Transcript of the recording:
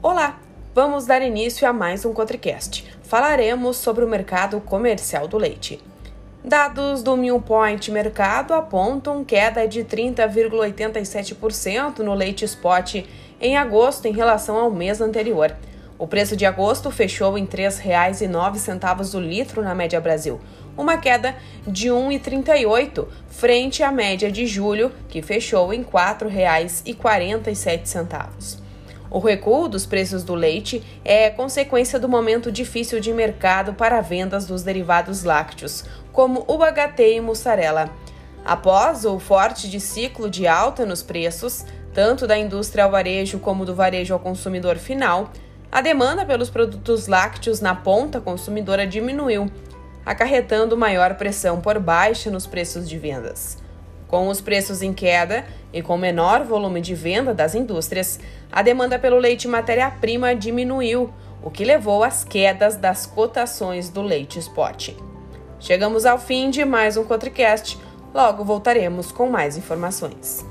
Olá, vamos dar início a mais um Cotricast. Falaremos sobre o mercado comercial do leite. Dados do Mill Point Mercado apontam queda de 30,87% no leite spot em agosto em relação ao mês anterior. O preço de agosto fechou em R$ 3,09 o litro na média Brasil, uma queda de 1,38 frente à média de julho, que fechou em R$ 4,47. O recuo dos preços do leite é consequência do momento difícil de mercado para vendas dos derivados lácteos, como o HT e mussarela. Após o forte de ciclo de alta nos preços, tanto da indústria ao varejo como do varejo ao consumidor final, a demanda pelos produtos lácteos na ponta consumidora diminuiu, acarretando maior pressão por baixa nos preços de vendas. Com os preços em queda e com menor volume de venda das indústrias, a demanda pelo leite matéria-prima diminuiu, o que levou às quedas das cotações do leite spot. Chegamos ao fim de mais um Cotricast. Logo voltaremos com mais informações.